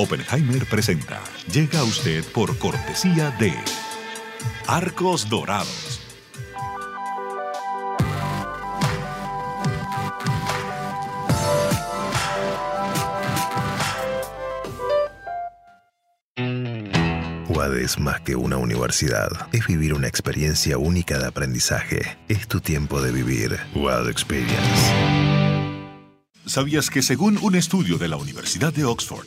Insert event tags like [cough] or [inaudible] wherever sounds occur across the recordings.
Oppenheimer presenta. Llega a usted por cortesía de Arcos Dorados. UAD es más que una universidad. Es vivir una experiencia única de aprendizaje. Es tu tiempo de vivir. UAD Experience. ¿Sabías que según un estudio de la Universidad de Oxford,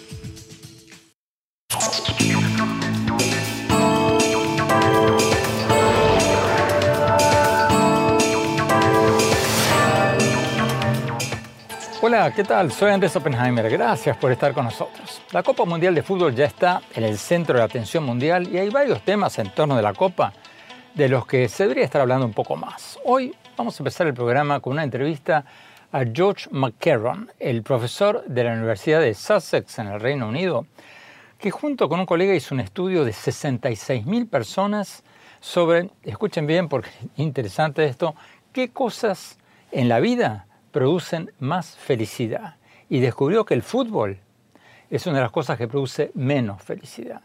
Hola, ¿qué tal? Soy Andrés Oppenheimer. Gracias por estar con nosotros. La Copa Mundial de Fútbol ya está en el centro de la atención mundial y hay varios temas en torno de la Copa de los que se debería estar hablando un poco más. Hoy vamos a empezar el programa con una entrevista a George McCarron, el profesor de la Universidad de Sussex en el Reino Unido, que junto con un colega hizo un estudio de 66.000 personas sobre, escuchen bien porque es interesante esto, qué cosas en la vida producen más felicidad. Y descubrió que el fútbol es una de las cosas que produce menos felicidad.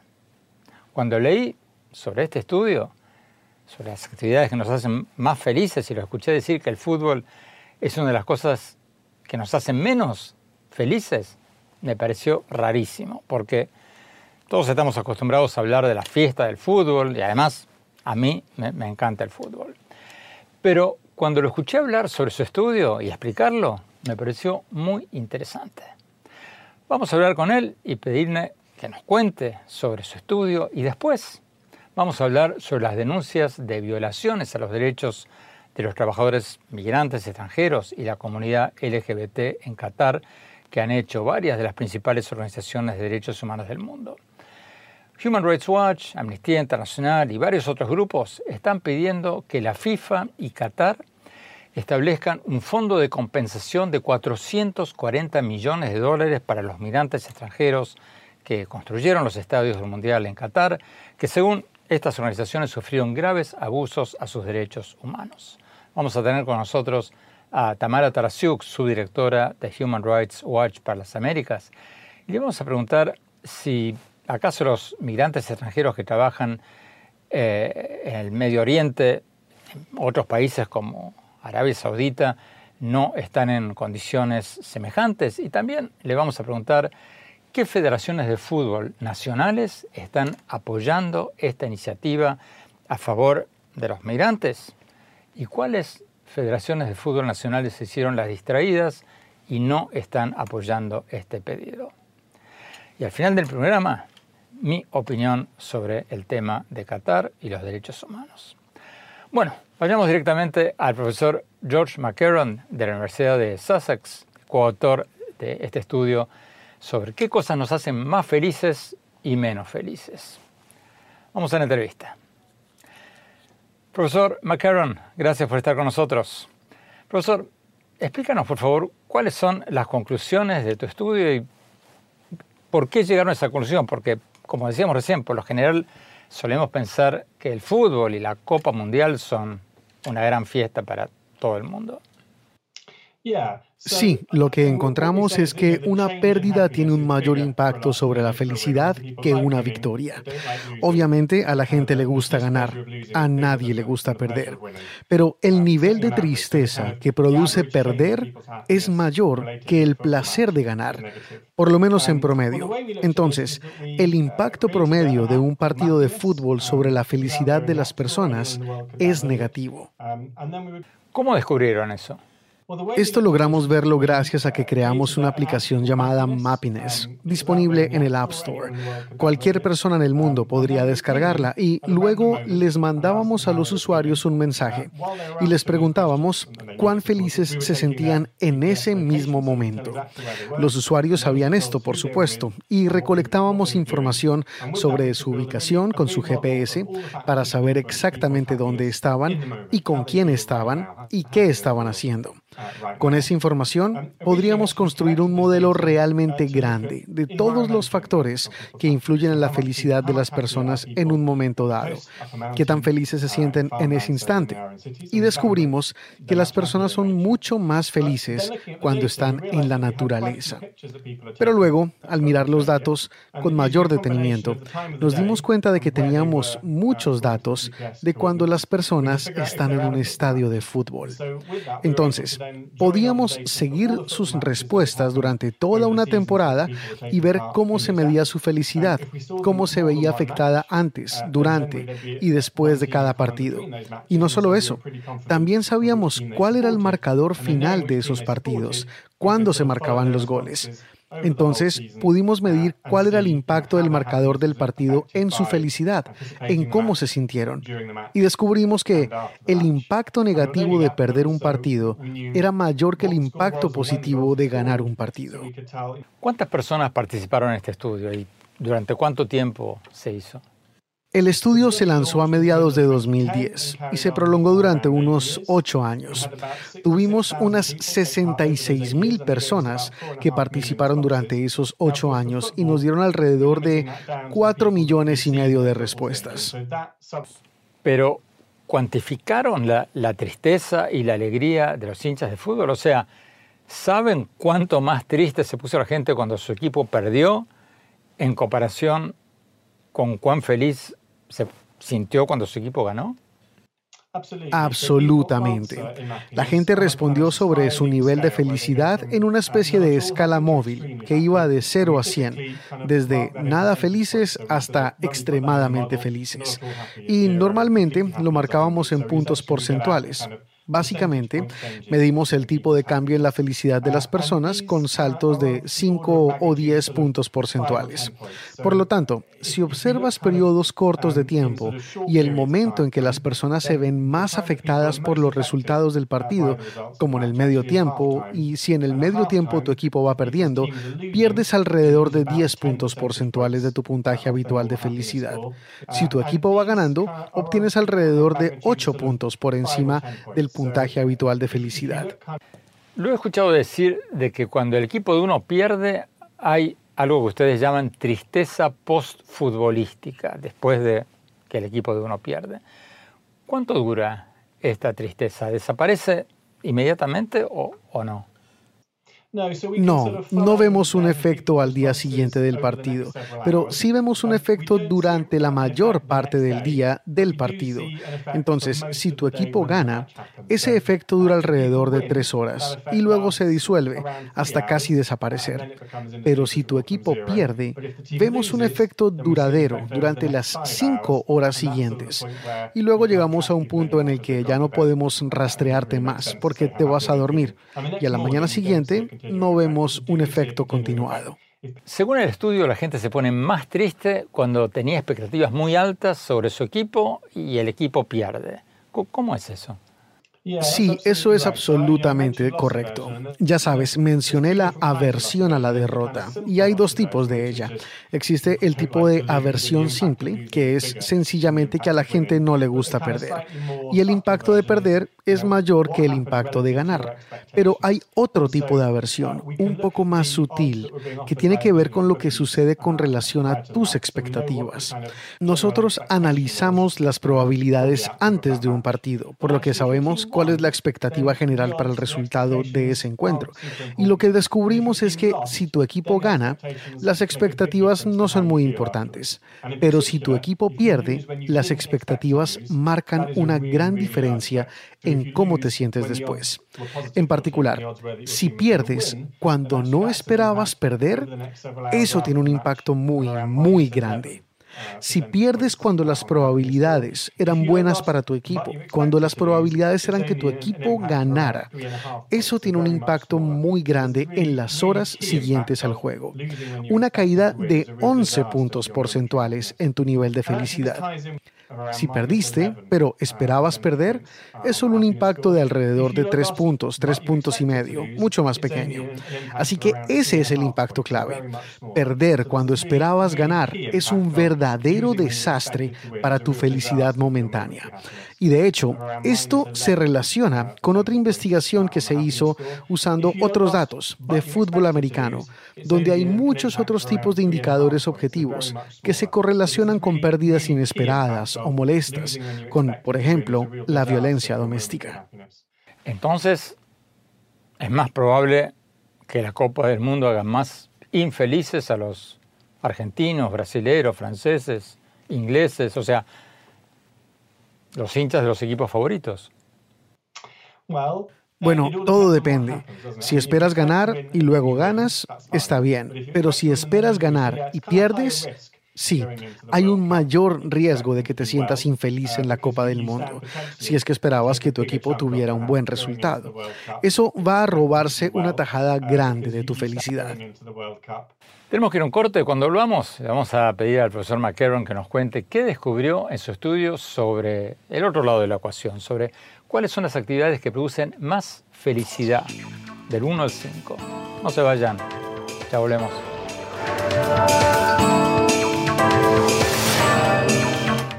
Cuando leí sobre este estudio, sobre las actividades que nos hacen más felices, y lo escuché decir que el fútbol es una de las cosas que nos hacen menos felices, me pareció rarísimo, porque todos estamos acostumbrados a hablar de la fiesta del fútbol y además a mí me, me encanta el fútbol. Pero cuando lo escuché hablar sobre su estudio y explicarlo, me pareció muy interesante. Vamos a hablar con él y pedirle que nos cuente sobre su estudio y después vamos a hablar sobre las denuncias de violaciones a los derechos de los trabajadores migrantes extranjeros y la comunidad LGBT en Qatar que han hecho varias de las principales organizaciones de derechos humanos del mundo. Human Rights Watch, Amnistía Internacional y varios otros grupos están pidiendo que la FIFA y Qatar establezcan un fondo de compensación de 440 millones de dólares para los migrantes extranjeros que construyeron los estadios del Mundial en Qatar, que según estas organizaciones sufrieron graves abusos a sus derechos humanos. Vamos a tener con nosotros a Tamara Tarasiuk, subdirectora de Human Rights Watch para las Américas, y le vamos a preguntar si ¿Acaso los migrantes extranjeros que trabajan eh, en el Medio Oriente, en otros países como Arabia Saudita, no están en condiciones semejantes? Y también le vamos a preguntar qué federaciones de fútbol nacionales están apoyando esta iniciativa a favor de los migrantes y cuáles federaciones de fútbol nacionales se hicieron las distraídas y no están apoyando este pedido. Y al final del programa mi opinión sobre el tema de Qatar y los derechos humanos. Bueno, vayamos directamente al profesor George McCarron de la Universidad de Sussex, coautor de este estudio sobre qué cosas nos hacen más felices y menos felices. Vamos a la entrevista. Profesor McCarron, gracias por estar con nosotros. Profesor, explícanos por favor cuáles son las conclusiones de tu estudio y por qué llegaron a esa conclusión, porque como decíamos recién, por lo general solemos pensar que el fútbol y la Copa Mundial son una gran fiesta para todo el mundo. Sí, lo que encontramos es que una pérdida tiene un mayor impacto sobre la felicidad que una victoria. Obviamente a la gente le gusta ganar, a nadie le gusta perder, pero el nivel de tristeza que produce perder es mayor que el placer de ganar, por lo menos en promedio. Entonces, el impacto promedio de un partido de fútbol sobre la felicidad de las personas es negativo. ¿Cómo descubrieron eso? Esto logramos verlo gracias a que creamos una aplicación llamada Mappiness, disponible en el App Store. Cualquier persona en el mundo podría descargarla y luego les mandábamos a los usuarios un mensaje y les preguntábamos cuán felices se sentían en ese mismo momento. Los usuarios sabían esto, por supuesto, y recolectábamos información sobre su ubicación con su GPS para saber exactamente dónde estaban y con quién estaban y qué estaban haciendo. Con esa información podríamos construir un modelo realmente grande de todos los factores que influyen en la felicidad de las personas en un momento dado, qué tan felices se sienten en ese instante. Y descubrimos que las personas son mucho más felices cuando están en la naturaleza. Pero luego, al mirar los datos con mayor detenimiento, nos dimos cuenta de que teníamos muchos datos de cuando las personas están en un estadio de fútbol. Entonces, podíamos seguir sus respuestas durante toda una temporada y ver cómo se medía su felicidad, cómo se veía afectada antes, durante y después de cada partido. Y no solo eso, también sabíamos cuál era el marcador final de esos partidos, cuándo se marcaban los goles. Entonces pudimos medir cuál era el impacto del marcador del partido en su felicidad, en cómo se sintieron. Y descubrimos que el impacto negativo de perder un partido era mayor que el impacto positivo de ganar un partido. ¿Cuántas personas participaron en este estudio y durante cuánto tiempo se hizo? El estudio se lanzó a mediados de 2010 y se prolongó durante unos ocho años. Tuvimos unas 66 mil personas que participaron durante esos ocho años y nos dieron alrededor de cuatro millones y medio de respuestas. Pero, ¿cuantificaron la, la tristeza y la alegría de los hinchas de fútbol? O sea, ¿saben cuánto más triste se puso la gente cuando su equipo perdió en comparación con cuán feliz se sintió cuando su equipo ganó? Absolutamente. La gente respondió sobre su nivel de felicidad en una especie de escala móvil que iba de 0 a 100, desde nada felices hasta extremadamente felices. Y normalmente lo marcábamos en puntos porcentuales. Básicamente, medimos el tipo de cambio en la felicidad de las personas con saltos de 5 o 10 puntos porcentuales. Por lo tanto, si observas periodos cortos de tiempo y el momento en que las personas se ven más afectadas por los resultados del partido, como en el medio tiempo, y si en el medio tiempo tu equipo va perdiendo, pierdes alrededor de 10 puntos porcentuales de tu puntaje habitual de felicidad. Si tu equipo va ganando, obtienes alrededor de 8 puntos por encima del puntaje habitual de felicidad. Lo he escuchado decir de que cuando el equipo de uno pierde hay algo que ustedes llaman tristeza post-futbolística, después de que el equipo de uno pierde. ¿Cuánto dura esta tristeza? ¿Desaparece inmediatamente o, o no? No, no vemos un efecto al día siguiente del partido, pero sí vemos un efecto durante la mayor parte del día del partido. Entonces, si tu equipo gana, ese efecto dura alrededor de tres horas y luego se disuelve hasta casi desaparecer. Pero si tu equipo pierde, vemos un efecto duradero durante las cinco horas siguientes. Y luego llegamos a un punto en el que ya no podemos rastrearte más porque te vas a dormir. Y a la mañana siguiente no vemos un efecto continuado. Según el estudio, la gente se pone más triste cuando tenía expectativas muy altas sobre su equipo y el equipo pierde. ¿Cómo es eso? Sí, eso es absolutamente correcto. Ya sabes, mencioné la aversión a la derrota y hay dos tipos de ella. Existe el tipo de aversión simple, que es sencillamente que a la gente no le gusta perder. Y el impacto de perder es mayor que el impacto de ganar. Pero hay otro tipo de aversión, un poco más sutil, que tiene que ver con lo que sucede con relación a tus expectativas. Nosotros analizamos las probabilidades antes de un partido, por lo que sabemos cuál es la expectativa general para el resultado de ese encuentro. Y lo que descubrimos es que si tu equipo gana, las expectativas no son muy importantes. Pero si tu equipo pierde, las expectativas marcan una gran diferencia en cómo te sientes después. En particular, si pierdes cuando no esperabas perder, eso tiene un impacto muy, muy grande. Si pierdes cuando las probabilidades eran buenas para tu equipo, cuando las probabilidades eran que tu equipo ganara, eso tiene un impacto muy grande en las horas siguientes al juego. Una caída de 11 puntos porcentuales en tu nivel de felicidad. Si perdiste, pero esperabas perder, es solo un impacto de alrededor de tres puntos, tres puntos y medio, mucho más pequeño. Así que ese es el impacto clave. Perder cuando esperabas ganar es un verdadero desastre para tu felicidad momentánea. Y de hecho, esto se relaciona con otra investigación que se hizo usando otros datos de fútbol americano, donde hay muchos otros tipos de indicadores objetivos que se correlacionan con pérdidas inesperadas o molestas, con, por ejemplo, la violencia doméstica. Entonces, es más probable que la Copa del Mundo haga más infelices a los argentinos, brasileños, franceses, ingleses, o sea, los hinchas de los equipos favoritos? Bueno, todo depende. Si esperas ganar y luego ganas, está bien. Pero si esperas ganar y pierdes, Sí, hay un mayor riesgo de que te sientas infeliz en la Copa del Mundo, si es que esperabas que tu equipo tuviera un buen resultado. Eso va a robarse una tajada grande de tu felicidad. Tenemos que ir a un corte. Cuando volvamos, le vamos a pedir al profesor McCarron que nos cuente qué descubrió en su estudio sobre el otro lado de la ecuación, sobre cuáles son las actividades que producen más felicidad, del 1 al 5. No se vayan, ya volvemos.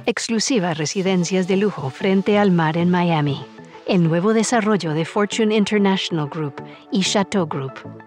Exclusivas residencias de lujo frente al mar en Miami. El nuevo desarrollo de Fortune International Group y Chateau Group.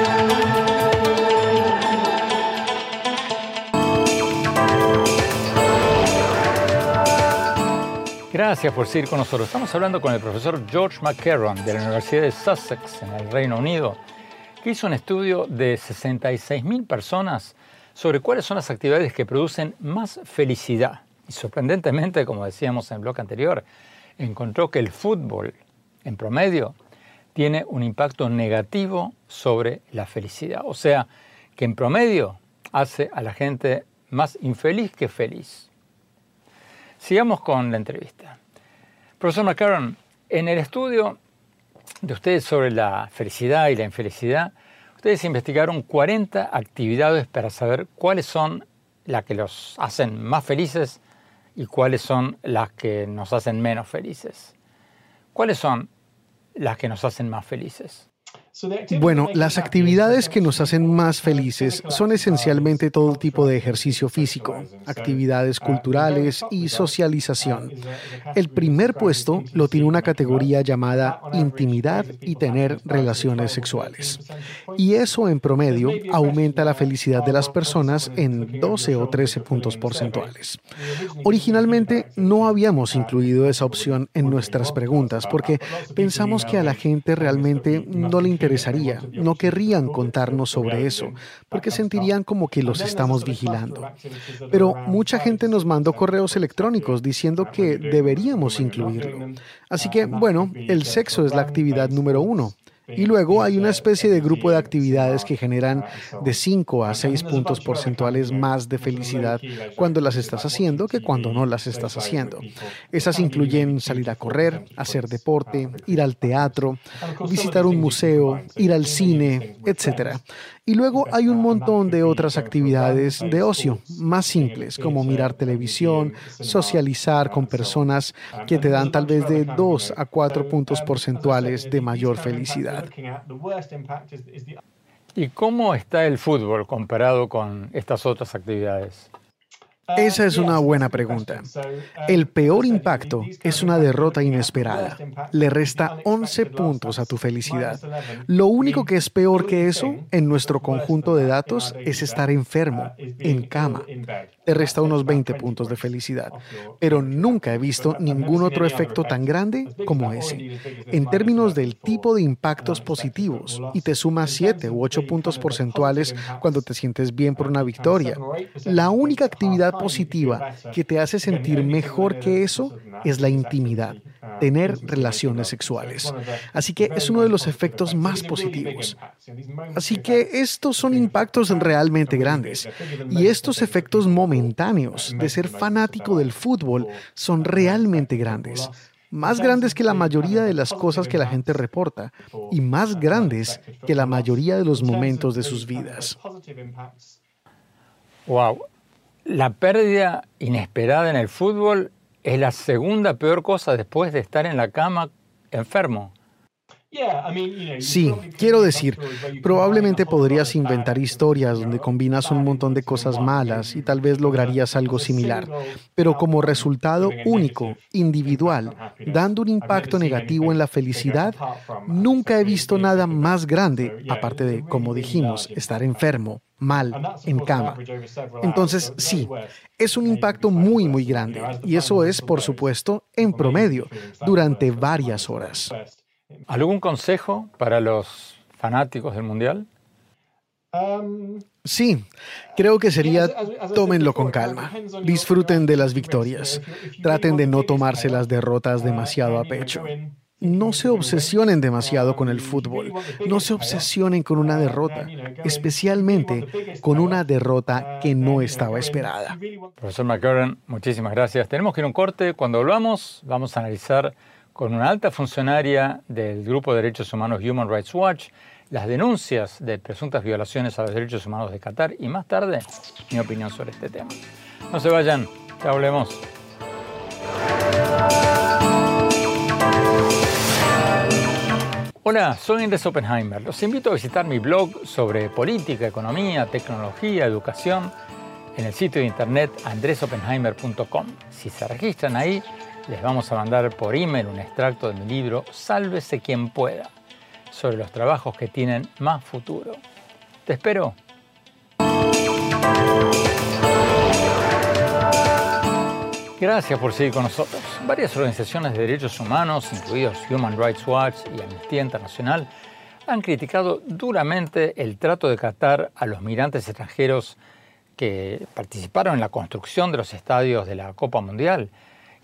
Gracias por seguir con nosotros. Estamos hablando con el profesor George McCarron de la Universidad de Sussex en el Reino Unido, que hizo un estudio de 66.000 personas sobre cuáles son las actividades que producen más felicidad. Y sorprendentemente, como decíamos en el bloque anterior, encontró que el fútbol, en promedio, tiene un impacto negativo sobre la felicidad. O sea, que en promedio hace a la gente más infeliz que feliz. Sigamos con la entrevista. Profesor McCarron, en el estudio de ustedes sobre la felicidad y la infelicidad, Ustedes investigaron 40 actividades para saber cuáles son las que los hacen más felices y cuáles son las que nos hacen menos felices. ¿Cuáles son las que nos hacen más felices? Bueno, las actividades que nos hacen más felices son esencialmente todo tipo de ejercicio físico, actividades culturales y socialización. El primer puesto lo tiene una categoría llamada intimidad y tener relaciones sexuales. Y eso en promedio aumenta la felicidad de las personas en 12 o 13 puntos porcentuales. Originalmente no habíamos incluido esa opción en nuestras preguntas porque pensamos que a la gente realmente no le interesa interesaría, no querrían contarnos sobre eso, porque sentirían como que los estamos vigilando. Pero mucha gente nos mandó correos electrónicos diciendo que deberíamos incluirlo. Así que, bueno, el sexo es la actividad número uno Y luego hay una especie de grupo de actividades que generan de 5 a 6 puntos porcentuales más de felicidad cuando las estás haciendo que cuando no las estás haciendo. Esas incluyen salir a correr, hacer deporte, ir al teatro, visitar un museo, ir al cine, etc. Y luego hay un montón de otras actividades de ocio más simples, como mirar televisión, socializar con personas que te dan tal vez de 2 a 4 puntos porcentuales de mayor felicidad. ¿Y cómo está el fútbol comparado con estas otras actividades? Esa es una buena pregunta. El peor impacto es una derrota inesperada. Le resta 11 puntos a tu felicidad. Lo único que es peor que eso en nuestro conjunto de datos es estar enfermo, en cama te resta unos 20 puntos de felicidad. Pero nunca he visto ningún otro efecto tan grande como ese. En términos del tipo de impactos positivos, y te suma 7 u 8 puntos porcentuales cuando te sientes bien por una victoria. La única actividad positiva que te hace sentir mejor que eso es la intimidad tener relaciones sexuales. Así que es uno de los efectos más positivos. Así que estos son impactos realmente grandes. Y estos efectos momentáneos de ser fanático del fútbol son realmente grandes más grandes que la mayoría de las cosas que la gente reporta y más grandes que la mayoría de los momentos de sus vidas. Wow. La pérdida inesperada en el fútbol es la segunda peor cosa después de estar en la cama enfermo. Sí, quiero decir, probablemente podrías inventar historias donde combinas un montón de cosas malas y tal vez lograrías algo similar, pero como resultado único, individual, dando un impacto negativo en la felicidad, nunca he visto nada más grande, aparte de, como dijimos, estar enfermo, mal, en cama. Entonces, sí, es un impacto muy, muy grande, y eso es, por supuesto, en promedio, durante varias horas. ¿Algún consejo para los fanáticos del Mundial? Sí, creo que sería tómenlo con calma, disfruten de las victorias, traten de no tomarse las derrotas demasiado a pecho. No se obsesionen demasiado con el fútbol, no se obsesionen con una derrota, especialmente con una derrota que no estaba esperada. Profesor McCurran, muchísimas gracias. Tenemos que ir a un corte. Cuando volvamos, vamos a analizar con una alta funcionaria del Grupo de Derechos Humanos Human Rights Watch las denuncias de presuntas violaciones a los derechos humanos de Qatar y más tarde mi opinión sobre este tema. No se vayan, ya hablemos. Hola, soy Andrés Oppenheimer. Los invito a visitar mi blog sobre política, economía, tecnología, educación en el sitio de internet andresoppenheimer.com. Si se registran ahí, les vamos a mandar por email un extracto de mi libro Sálvese quien pueda, sobre los trabajos que tienen más futuro. Te espero. Gracias por seguir con nosotros. Varias organizaciones de derechos humanos, incluidos Human Rights Watch y Amnistía Internacional, han criticado duramente el trato de Qatar a los migrantes extranjeros que participaron en la construcción de los estadios de la Copa Mundial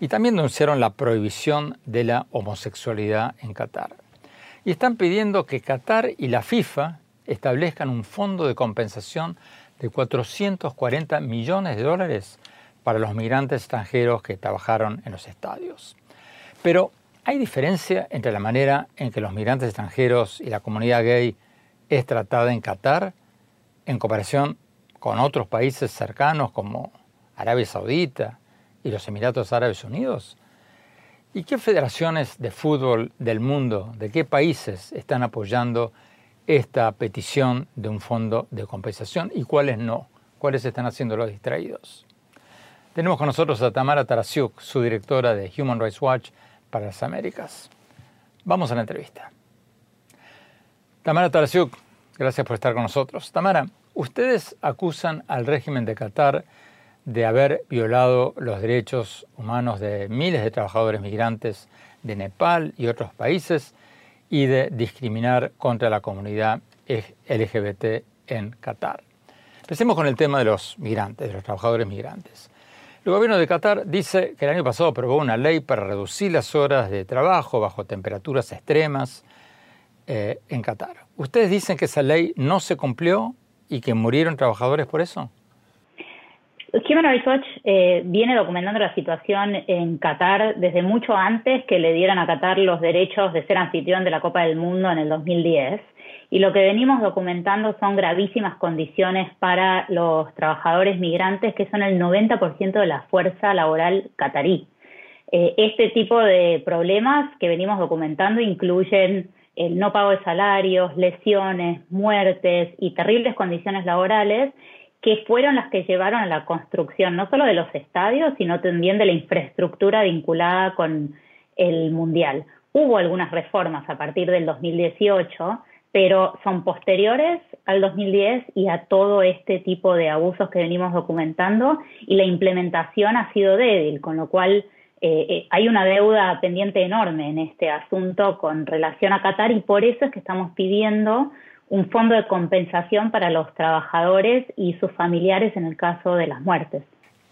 y también denunciaron la prohibición de la homosexualidad en Qatar. Y están pidiendo que Qatar y la FIFA establezcan un fondo de compensación de 440 millones de dólares para los migrantes extranjeros que trabajaron en los estadios. Pero ¿hay diferencia entre la manera en que los migrantes extranjeros y la comunidad gay es tratada en Qatar en comparación con otros países cercanos como Arabia Saudita, y los Emiratos Árabes Unidos? ¿Y qué federaciones de fútbol del mundo, de qué países están apoyando esta petición de un fondo de compensación y cuáles no? ¿Cuáles están haciendo los distraídos? Tenemos con nosotros a Tamara Tarasiuk, su directora de Human Rights Watch para las Américas. Vamos a la entrevista. Tamara Tarasiuk, gracias por estar con nosotros. Tamara, ustedes acusan al régimen de Qatar de haber violado los derechos humanos de miles de trabajadores migrantes de Nepal y otros países y de discriminar contra la comunidad LGBT en Qatar. Empecemos con el tema de los migrantes, de los trabajadores migrantes. El gobierno de Qatar dice que el año pasado aprobó una ley para reducir las horas de trabajo bajo temperaturas extremas eh, en Qatar. ¿Ustedes dicen que esa ley no se cumplió y que murieron trabajadores por eso? Human Rights Watch eh, viene documentando la situación en Qatar desde mucho antes que le dieran a Qatar los derechos de ser anfitrión de la Copa del Mundo en el 2010. Y lo que venimos documentando son gravísimas condiciones para los trabajadores migrantes, que son el 90% de la fuerza laboral qatarí. Eh, este tipo de problemas que venimos documentando incluyen el no pago de salarios, lesiones, muertes y terribles condiciones laborales que fueron las que llevaron a la construcción no solo de los estadios, sino también de la infraestructura vinculada con el Mundial. Hubo algunas reformas a partir del 2018, pero son posteriores al 2010 y a todo este tipo de abusos que venimos documentando y la implementación ha sido débil, con lo cual eh, eh, hay una deuda pendiente enorme en este asunto con relación a Qatar y por eso es que estamos pidiendo un fondo de compensación para los trabajadores y sus familiares en el caso de las muertes.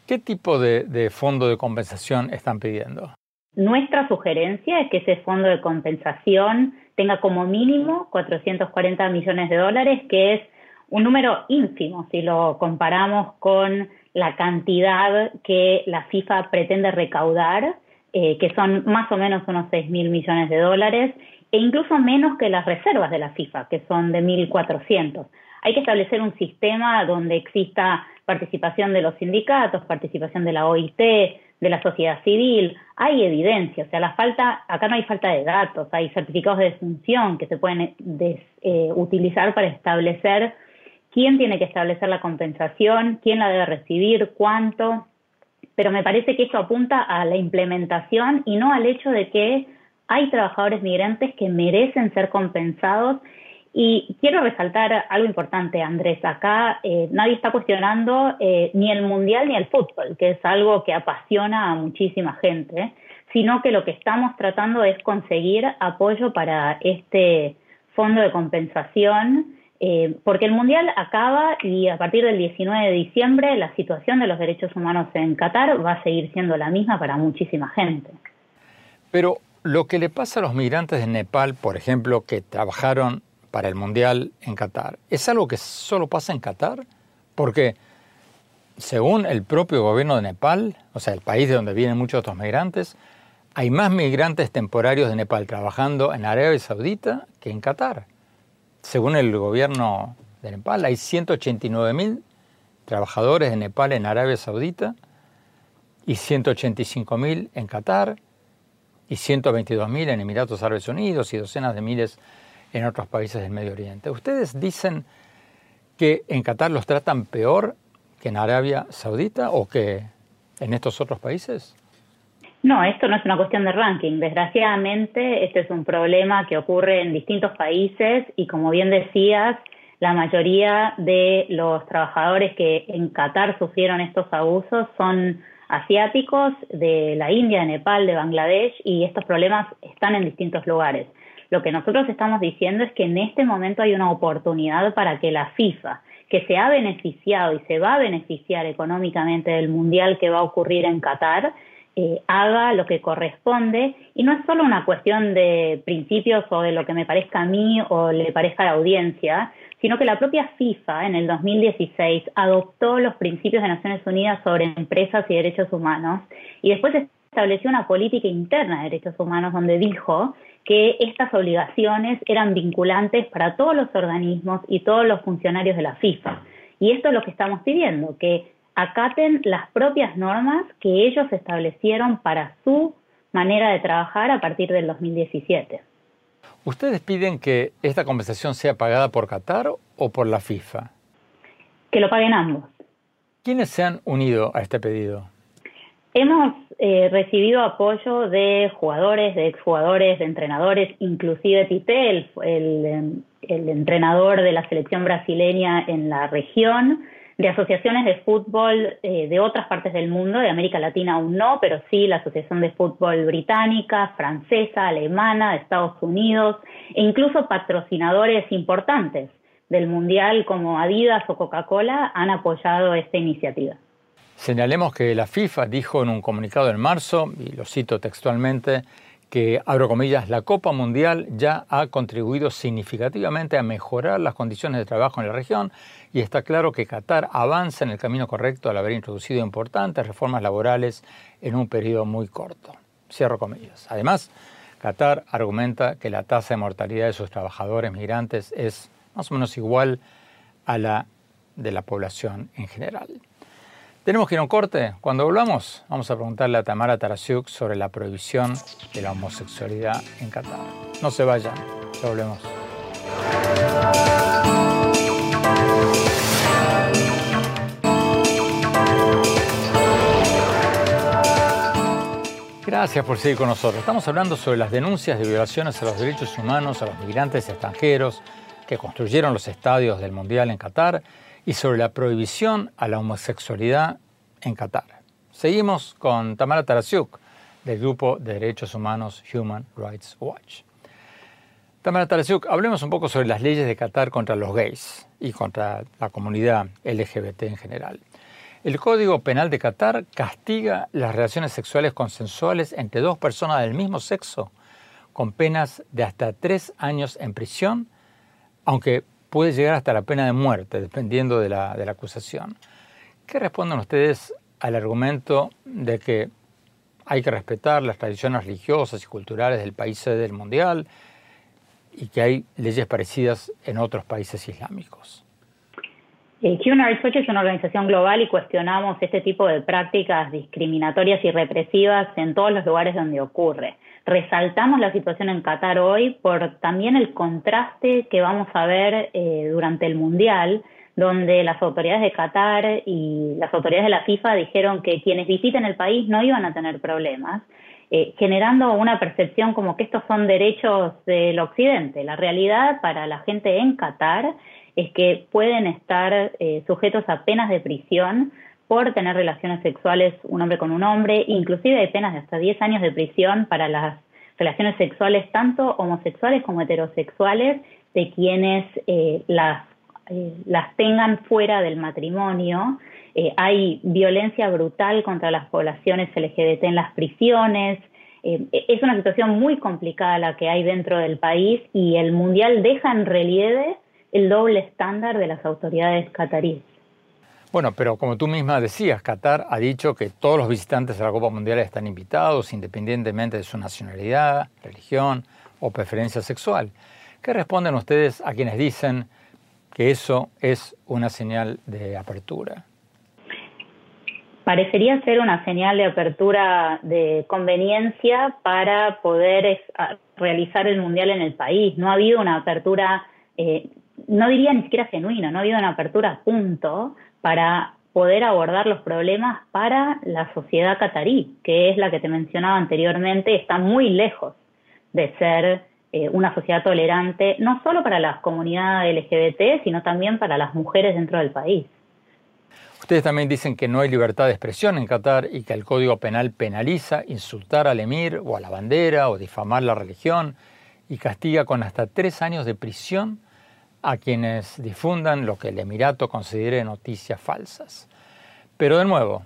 ¿Qué tipo de, fondo de compensación están pidiendo? Nuestra sugerencia es que ese fondo de compensación tenga como mínimo 440 millones de dólares, que es un número ínfimo si lo comparamos con la cantidad que la FIFA pretende recaudar, eh, que son más o menos unos 6 mil millones de dólares, e incluso menos que las reservas de la FIFA, que son de 1.400. Hay que establecer un sistema donde exista participación de los sindicatos, participación de la OIT, de la sociedad civil, hay evidencia, o sea, la falta, acá no hay falta de datos, hay certificados de defunción que se pueden eh, utilizar para establecer quién tiene que establecer la compensación, quién la debe recibir, cuánto, pero me parece que eso apunta a la implementación y no al hecho de que hay trabajadores migrantes que merecen ser compensados y quiero resaltar algo importante, Andrés. Acá eh, nadie está cuestionando eh, ni el mundial ni el fútbol, que es algo que apasiona a muchísima gente, sino que lo que estamos tratando es conseguir apoyo para este fondo de compensación, eh, porque el mundial acaba y a partir del 19 de diciembre la situación de los derechos humanos en Qatar va a seguir siendo la misma para muchísima gente. Pero lo que le pasa a los migrantes de Nepal, por ejemplo, que trabajaron para el Mundial en Qatar, ¿es algo que solo pasa en Qatar? Porque según el propio gobierno de Nepal, o sea, el país de donde vienen muchos otros migrantes, hay más migrantes temporarios de Nepal trabajando en Arabia Saudita que en Qatar. Según el gobierno de Nepal, hay 189 mil trabajadores de Nepal en Arabia Saudita y 185 mil en Qatar y 122.000 en Emiratos Árabes Unidos y docenas de miles en otros países del Medio Oriente. ¿Ustedes dicen que en Qatar los tratan peor que en Arabia Saudita o que en estos otros países? No, esto no es una cuestión de ranking. Desgraciadamente, este es un problema que ocurre en distintos países y como bien decías, la mayoría de los trabajadores que en Qatar sufrieron estos abusos son asiáticos de la India, de Nepal, de Bangladesh y estos problemas están en distintos lugares. Lo que nosotros estamos diciendo es que en este momento hay una oportunidad para que la FIFA, que se ha beneficiado y se va a beneficiar económicamente del Mundial que va a ocurrir en Qatar, eh, haga lo que corresponde y no es solo una cuestión de principios o de lo que me parezca a mí o le parezca a la audiencia, sino que la propia FIFA en el 2016 adoptó los principios de Naciones Unidas sobre empresas y derechos humanos y después estableció una política interna de derechos humanos donde dijo que estas obligaciones eran vinculantes para todos los organismos y todos los funcionarios de la FIFA. Y esto es lo que estamos pidiendo, que acaten las propias normas que ellos establecieron para su manera de trabajar a partir del 2017. ¿Ustedes piden que esta compensación sea pagada por Qatar o por la FIFA? Que lo paguen ambos. ¿Quiénes se han unido a este pedido? Hemos eh, recibido apoyo de jugadores, de exjugadores, de entrenadores, inclusive Tite, el entrenador de la selección brasileña en la región, de asociaciones de fútbol eh, de otras partes del mundo, de América Latina aún no, pero sí la Asociación de Fútbol Británica, Francesa, Alemana, de Estados Unidos, e incluso patrocinadores importantes del Mundial como Adidas o Coca-Cola han apoyado esta iniciativa. Señalemos que la FIFA dijo en un comunicado en marzo, y lo cito textualmente, abro comillas, la Copa Mundial ya ha contribuido significativamente a mejorar las condiciones de trabajo en la región y está claro que Qatar avanza en el camino correcto al haber introducido importantes reformas laborales en un periodo muy corto. Cierro comillas. Además, Qatar argumenta que la tasa de mortalidad de sus trabajadores migrantes es más o menos igual a la de la población en general. Tenemos que ir a un corte. Cuando volvamos, vamos a preguntarle a Tamara Tarasiuk sobre la prohibición de la homosexualidad en Qatar. No se vayan, ya volvemos. Gracias por seguir con nosotros. Estamos hablando sobre las denuncias de violaciones a los derechos humanos a los migrantes extranjeros que construyeron los estadios del Mundial en Qatar y sobre la prohibición a la homosexualidad en Qatar. Seguimos con Tamara Tarasiuk, del Grupo de Derechos Humanos Human Rights Watch. Tamara Tarasiuk, hablemos un poco sobre las leyes de Qatar contra los gays y contra la comunidad LGBT en general. El Código Penal de Qatar castiga las relaciones sexuales consensuales entre dos personas del mismo sexo con penas de hasta tres años en prisión, aunque puede llegar hasta la pena de muerte, dependiendo de la, de la acusación. ¿Qué responden ustedes al argumento de que hay que respetar las tradiciones religiosas y culturales del país del mundial y que hay leyes parecidas en otros países islámicos? El Human Rights Watch es una organización global y cuestionamos este tipo de prácticas discriminatorias y represivas en todos los lugares donde ocurre resaltamos la situación en Qatar hoy por también el contraste que vamos a ver eh, durante el Mundial, donde las autoridades de Qatar y las autoridades de la FIFA dijeron que quienes visiten el país no iban a tener problemas, eh, generando una percepción como que estos son derechos del Occidente. La realidad para la gente en Qatar es que pueden estar eh, sujetos a penas de prisión por tener relaciones sexuales un hombre con un hombre, inclusive hay penas de hasta 10 años de prisión para las relaciones sexuales tanto homosexuales como heterosexuales de quienes eh, las, eh, las tengan fuera del matrimonio. Eh, hay violencia brutal contra las poblaciones LGBT en las prisiones. es una situación muy complicada la que hay dentro del país y el Mundial deja en relieve el doble estándar de las autoridades cataríes. Bueno, pero como tú misma decías, Qatar ha dicho que todos los visitantes de la Copa Mundial están invitados, independientemente de su nacionalidad, religión o preferencia sexual. ¿Qué responden ustedes a quienes dicen que eso es una señal de apertura? Parecería ser una señal de apertura de conveniencia para poder realizar el Mundial en el país. No ha habido una apertura, eh, no diría ni siquiera genuina, no ha habido una apertura punto para poder abordar los problemas para la sociedad catarí, que es la que te mencionaba anteriormente, está muy lejos de ser eh, una sociedad tolerante, no solo para las comunidades LGBT, sino también para las mujeres dentro del país. Ustedes también dicen que no hay libertad de expresión en Qatar y que el Código Penal penaliza insultar al emir o a la bandera o difamar la religión y castiga con hasta tres años de prisión a quienes difundan lo que el Emirato considere noticias falsas. Pero de nuevo,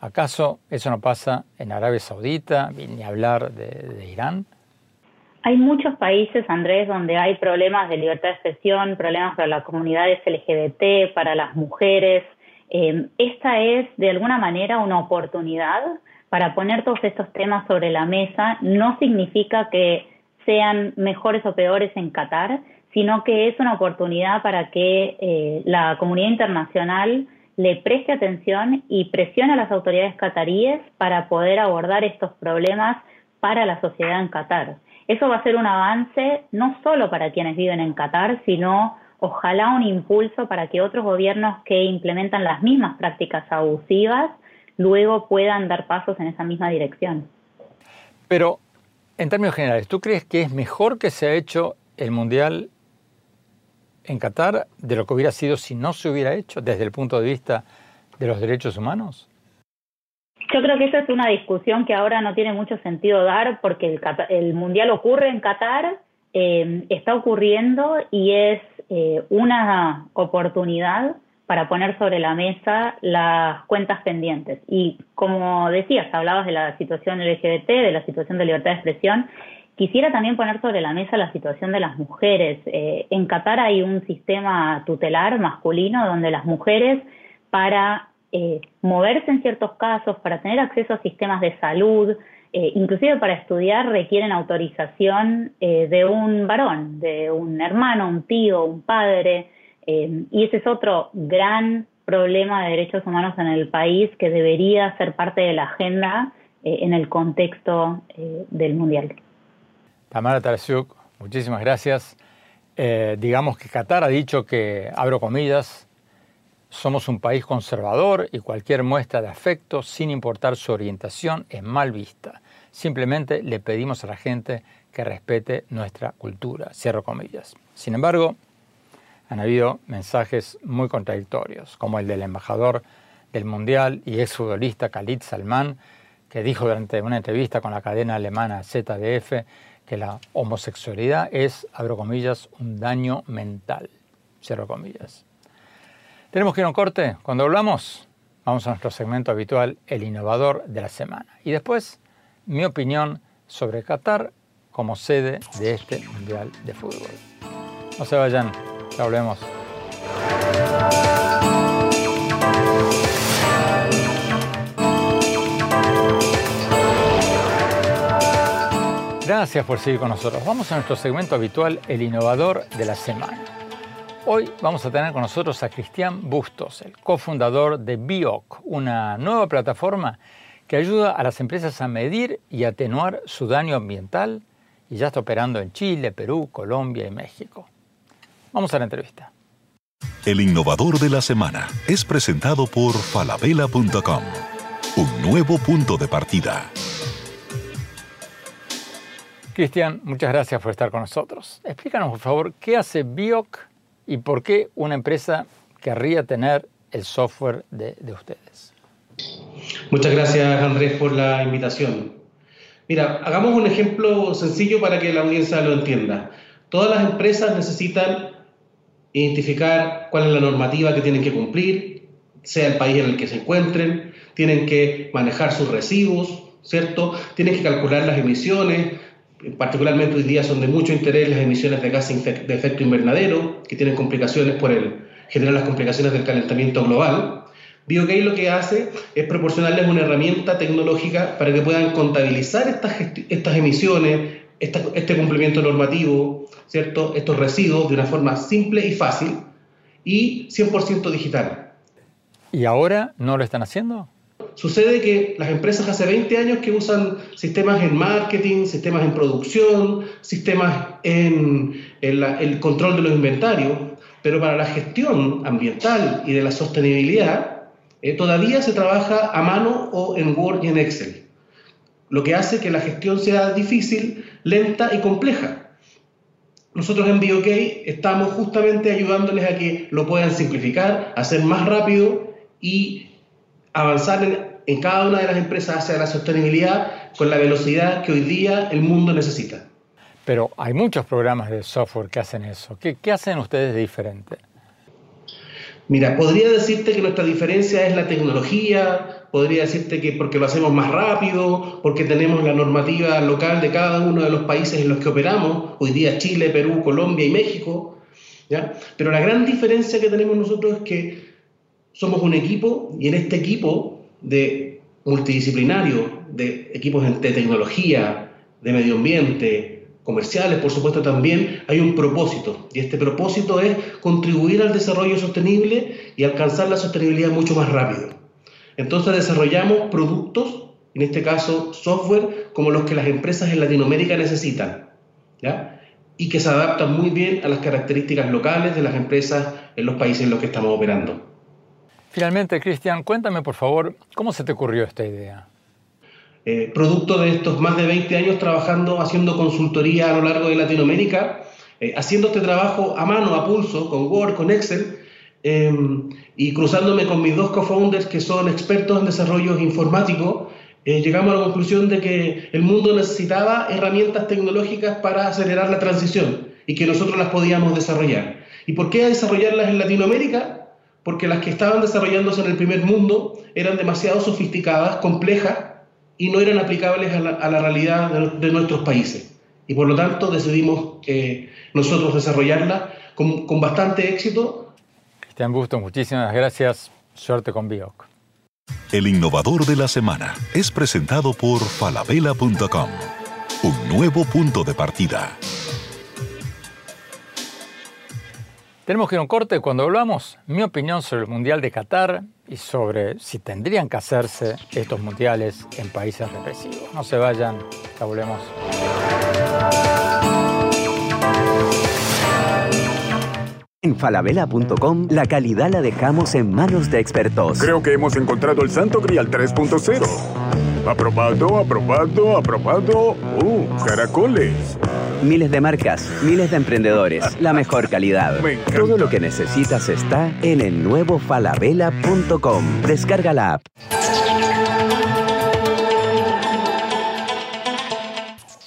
¿acaso eso no pasa en Arabia Saudita, ni hablar de, Irán? Hay muchos países, Andrés, donde hay problemas de libertad de expresión, problemas para las comunidades LGBT, para las mujeres. Eh, esta es, de alguna manera, una oportunidad para poner todos estos temas sobre la mesa. No significa que sean mejores o peores en Qatar, sino que es una oportunidad para que eh, la comunidad internacional le preste atención y presione a las autoridades cataríes para poder abordar estos problemas para la sociedad en Qatar. Eso va a ser un avance no solo para quienes viven en Qatar, sino ojalá un impulso para que otros gobiernos que implementan las mismas prácticas abusivas luego puedan dar pasos en esa misma dirección. Pero, en términos generales, ¿tú crees que es mejor que se ha hecho el Mundial en Qatar de lo que hubiera sido si no se hubiera hecho desde el punto de vista de los derechos humanos? Yo creo que esa es una discusión que ahora no tiene mucho sentido dar porque el, Mundial ocurre en Qatar, eh, está ocurriendo y es eh, una oportunidad para poner sobre la mesa las cuentas pendientes. Y como decías, hablabas de la situación LGBT, de la situación de libertad de expresión, quisiera también poner sobre la mesa la situación de las mujeres. Eh, en Qatar hay un sistema tutelar masculino donde las mujeres para eh, moverse en ciertos casos, para tener acceso a sistemas de salud, eh, inclusive para estudiar requieren autorización de un varón, de un hermano, un tío, un padre. Y ese es otro gran problema de derechos humanos en el país que debería ser parte de la agenda en el contexto del Mundial. Tamara Tarasiuk, muchísimas gracias. digamos que Qatar ha dicho que, abro comillas, somos un país conservador y cualquier muestra de afecto, sin importar su orientación, es mal vista. Simplemente le pedimos a la gente que respete nuestra cultura. Cierro comillas. Sin embargo, han habido mensajes muy contradictorios, como el del embajador del Mundial y exfutbolista Khalid Salman, que dijo durante una entrevista con la cadena alemana ZDF que la homosexualidad es, abro comillas, un daño mental, cierro comillas. Tenemos que ir a un corte. Cuando hablamos, vamos a nuestro segmento habitual, el innovador de la semana. Y después, mi opinión sobre Qatar como sede de este Mundial de Fútbol. No se vayan, hablemos. Gracias por seguir con nosotros. Vamos a nuestro segmento habitual, el innovador de la semana. Hoy vamos a tener con nosotros a Cristian Bustos, el cofundador de Bioc, una nueva plataforma que ayuda a las empresas a medir y atenuar su daño ambiental y ya está operando en Chile, Perú, Colombia y México. Vamos a la entrevista. El innovador de la semana es presentado por falabella.com, un nuevo punto de partida. Cristian, muchas gracias por estar con nosotros. Explícanos, por favor, qué hace Bioc y por qué una empresa querría tener el software de, de ustedes. Muchas gracias, Andrés, por la invitación. Mira, hagamos un ejemplo sencillo para que la audiencia lo entienda. Todas las empresas necesitan identificar cuál es la normativa que tienen que cumplir, sea el país en el que se encuentren, tienen que manejar sus residuos, ¿cierto? Tienen que calcular las emisiones, particularmente hoy día son de mucho interés las emisiones de gases de efecto invernadero, que tienen complicaciones por el, generar las complicaciones del calentamiento global. BioGay lo que hace es proporcionarles una herramienta tecnológica para que puedan contabilizar estas, estas emisiones, este cumplimiento normativo, ¿cierto? estos residuos de una forma simple y fácil y 100% digital. ¿Y ahora no lo están haciendo? Sucede que las empresas hace 20 años que usan sistemas en marketing, sistemas en producción, sistemas en, el control de los inventarios, pero para la gestión ambiental y de la sostenibilidad eh, todavía se trabaja a mano o en Word y en Excel, lo que hace que la gestión sea difícil lenta y compleja. Nosotros en BioK estamos justamente ayudándoles a que lo puedan simplificar, hacer más rápido y avanzar en, cada una de las empresas hacia la sostenibilidad con la velocidad que hoy día el mundo necesita. Pero hay muchos programas de software que hacen eso. ¿Qué, qué hacen ustedes de diferente? Mira, podría decirte que nuestra diferencia es la tecnología, podría decirte que porque lo hacemos más rápido, porque tenemos la normativa local de cada uno de los países en los que operamos, hoy día Chile, Perú, Colombia y México, ¿ya? Pero la gran diferencia que tenemos nosotros es que somos un equipo y en este equipo de multidisciplinario, de equipos de tecnología, de medio ambiente, comerciales, por supuesto también, hay un propósito. Y este propósito es contribuir al desarrollo sostenible y alcanzar la sostenibilidad mucho más rápido. Entonces desarrollamos productos, en este caso software, como los que las empresas en Latinoamérica necesitan, ¿ya? y que se adaptan muy bien a las características locales de las empresas en los países en los que estamos operando. Finalmente, Cristian, cuéntame por favor, ¿cómo se te ocurrió esta idea? Eh, producto de estos más de 20 años trabajando, haciendo consultoría a lo largo de Latinoamérica, eh, haciendo este trabajo a mano, a pulso, con Word, con Excel, em, y cruzándome con mis dos co-founders que son expertos en desarrollo informático, eh, llegamos a la conclusión de que el mundo necesitaba herramientas tecnológicas para acelerar la transición y que nosotros las podíamos desarrollar. ¿Y por qué desarrollarlas en Latinoamérica? Porque las que estaban desarrollándose en el primer mundo eran demasiado sofisticadas, complejas y no eran aplicables a la, realidad de, nuestros países. Y por lo tanto decidimos eh, nosotros desarrollarla con, con bastante éxito. Cristian Busto, muchísimas gracias. Suerte con Bioc. El innovador de la semana es presentado por falabella.com. Un nuevo punto de partida. Tenemos que ir a un corte. Cuando hablamos, mi opinión sobre el Mundial de Qatar y sobre si tendrían que hacerse estos mundiales en países represivos. No se vayan, ya volvemos. En falabella.com la calidad la dejamos en manos de expertos. Creo que hemos encontrado el Santo Grial 3.0. Aprobado, aprobado, aprobado. ¡Uh, caracoles! Miles de marcas, miles de emprendedores, la mejor calidad. [laughs] Todo lo que necesitas está en el nuevo falabella.com. Descarga la app.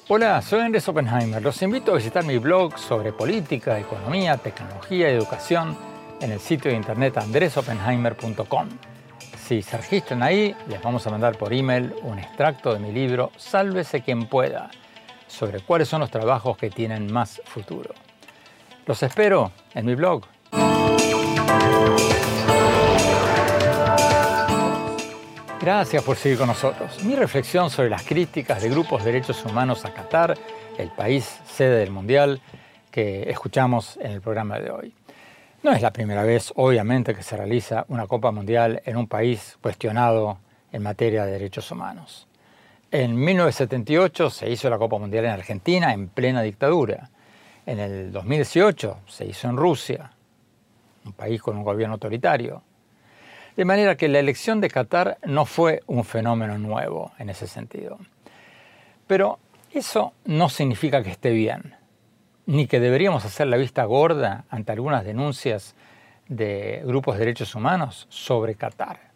Hola, soy Andrés Oppenheimer. Los invito a visitar mi blog sobre política, economía, tecnología y educación en el sitio de internet andresoppenheimer.com. Si se registran ahí, les vamos a mandar por email un extracto de mi libro Sálvese quien pueda sobre cuáles son los trabajos que tienen más futuro. Los espero en mi blog. Gracias por seguir con nosotros. Mi reflexión sobre las críticas de grupos de derechos humanos a Qatar, el país sede del Mundial, que escuchamos en el programa de hoy. No es la primera vez, obviamente, que se realiza una Copa Mundial en un país cuestionado en materia de derechos humanos. En 1978 se hizo la Copa Mundial en Argentina en plena dictadura. En el 2018 se hizo en Rusia, un país con un gobierno autoritario. De manera que la elección de Qatar no fue un fenómeno nuevo en ese sentido. Pero eso no significa que esté bien, ni que deberíamos hacer la vista gorda ante algunas denuncias de grupos de derechos humanos sobre Qatar.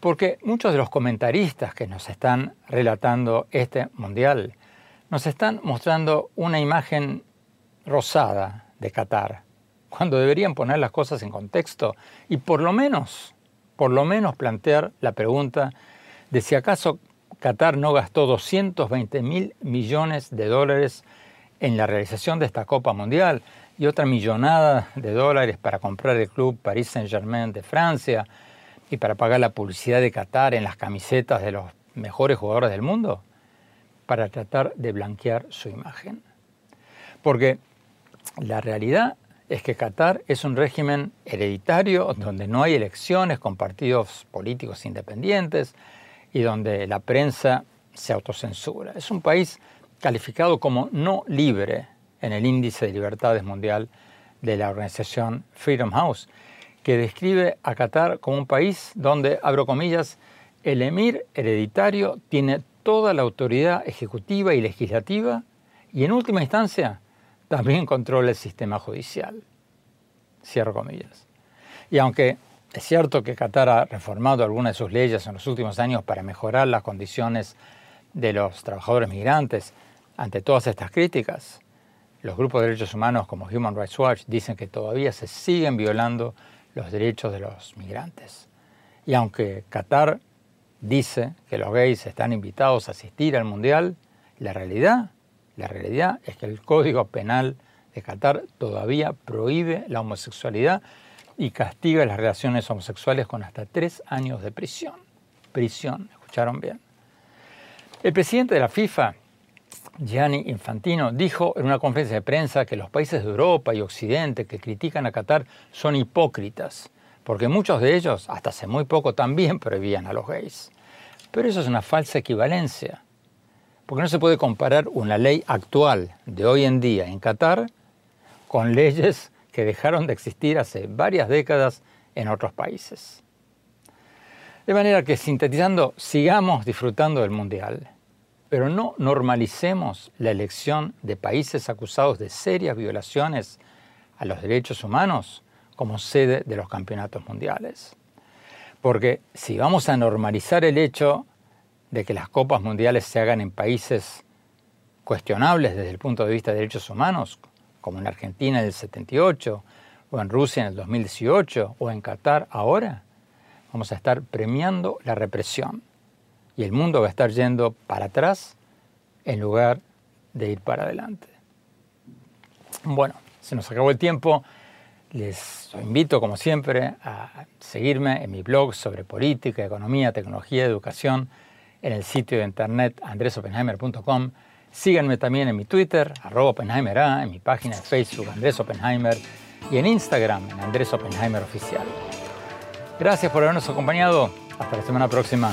Porque muchos de los comentaristas que nos están relatando este mundial nos están mostrando una imagen rosada de Qatar, cuando deberían poner las cosas en contexto y por lo menos, por lo menos plantear la pregunta de si acaso Qatar no gastó 220 mil millones de dólares en la realización de esta Copa Mundial y otra millonada de dólares para comprar el club Paris Saint-Germain de Francia, y para pagar la publicidad de Qatar en las camisetas de los mejores jugadores del mundo, para tratar de blanquear su imagen. Porque la realidad es que Qatar es un régimen hereditario donde no hay elecciones con partidos políticos independientes y donde la prensa se autocensura. Es un país calificado como no libre en el índice de libertades mundial de la organización Freedom House que describe a Qatar como un país donde, abro comillas, el emir hereditario tiene toda la autoridad ejecutiva y legislativa y en última instancia también controla el sistema judicial. Cierro comillas. Y aunque es cierto que Qatar ha reformado algunas de sus leyes en los últimos años para mejorar las condiciones de los trabajadores migrantes, ante todas estas críticas, los grupos de derechos humanos como Human Rights Watch dicen que todavía se siguen violando los derechos de los migrantes. Y aunque Qatar dice que los gays están invitados a asistir al Mundial, la realidad, la realidad es que el Código Penal de Qatar todavía prohíbe la homosexualidad y castiga las relaciones homosexuales con hasta tres años de prisión. Prisión, ¿escucharon bien? El presidente de la FIFA, Gianni Infantino dijo en una conferencia de prensa que los países de Europa y Occidente que critican a Qatar son hipócritas, porque muchos de ellos, hasta hace muy poco, también prohibían a los gays. Pero eso es una falsa equivalencia, porque no se puede comparar una ley actual de hoy en día en Qatar con leyes que dejaron de existir hace varias décadas en otros países. De manera que, sintetizando, sigamos disfrutando del Mundial pero no normalicemos la elección de países acusados de serias violaciones a los derechos humanos como sede de los campeonatos mundiales. Porque si vamos a normalizar el hecho de que las copas mundiales se hagan en países cuestionables desde el punto de vista de derechos humanos, como en Argentina en el 78, o en Rusia en el 2018, o en Qatar ahora, vamos a estar premiando la represión. Y el mundo va a estar yendo para atrás en lugar de ir para adelante. Bueno, se nos acabó el tiempo. Les invito, como siempre, a seguirme en mi blog sobre política, economía, tecnología, educación, en el sitio de internet andresopenheimer.com. Síganme también en mi Twitter, arroba en mi página de Facebook, Andrés Oppenheimer, y en Instagram, en Andrés Oppenheimer Oficial. Gracias por habernos acompañado. Hasta la semana próxima.